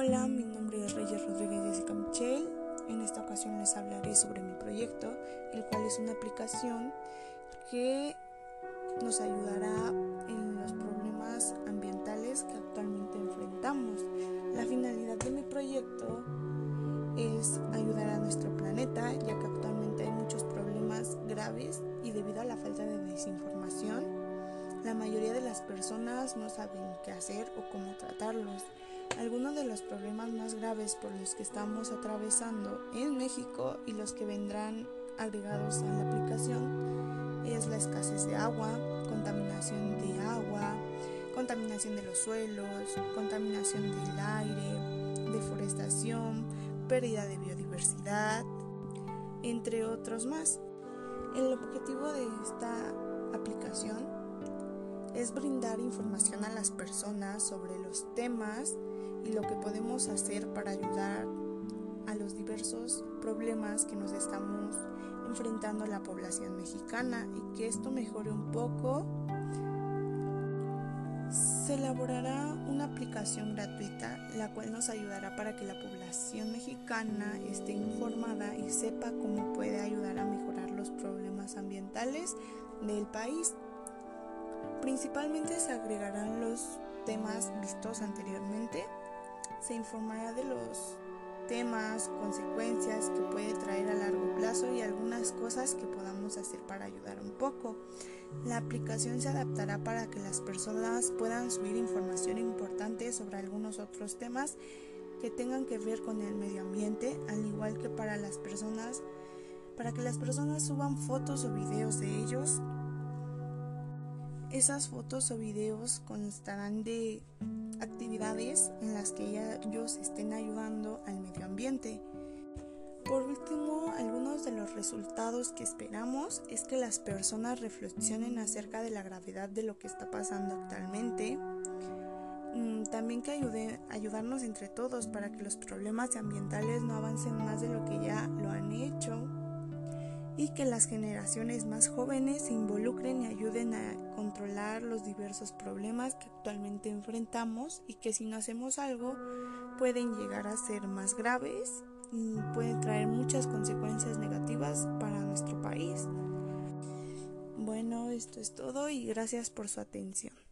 Hola, mi nombre es Reyes Rodríguez Jessica Michel. En esta ocasión les hablaré sobre mi proyecto, el cual es una aplicación que nos ayudará en los problemas ambientales que actualmente enfrentamos. La finalidad de mi proyecto es ayudar a nuestro planeta, ya que actualmente hay muchos problemas graves y debido a la falta de desinformación, la mayoría de las personas no saben qué hacer o cómo tratarlos. Algunos de los problemas más graves por los que estamos atravesando en México y los que vendrán agregados a la aplicación es la escasez de agua, contaminación de agua, contaminación de los suelos, contaminación del aire, deforestación, pérdida de biodiversidad, entre otros más. El objetivo de esta aplicación es brindar información a las personas sobre los temas y lo que podemos hacer para ayudar a los diversos problemas que nos estamos enfrentando la población mexicana y que esto mejore un poco. Se elaborará una aplicación gratuita la cual nos ayudará para que la población mexicana esté informada y sepa cómo puede ayudar a mejorar los problemas ambientales del país. Principalmente se agregarán los temas vistos anteriormente se informará de los temas, consecuencias que puede traer a largo plazo y algunas cosas que podamos hacer para ayudar un poco. La aplicación se adaptará para que las personas puedan subir información importante sobre algunos otros temas que tengan que ver con el medio ambiente, al igual que para las personas, para que las personas suban fotos o videos de ellos. Esas fotos o videos constarán de actividades en las que ellos estén ayudando al medio ambiente. Por último, algunos de los resultados que esperamos es que las personas reflexionen acerca de la gravedad de lo que está pasando actualmente. Mm, también que ayude, ayudarnos entre todos para que los problemas ambientales no avancen más de lo que ya lo han hecho y que las generaciones más jóvenes se involucren y ayuden a controlar los diversos problemas que actualmente enfrentamos y que si no hacemos algo pueden llegar a ser más graves y pueden traer muchas consecuencias negativas para nuestro país. Bueno, esto es todo y gracias por su atención.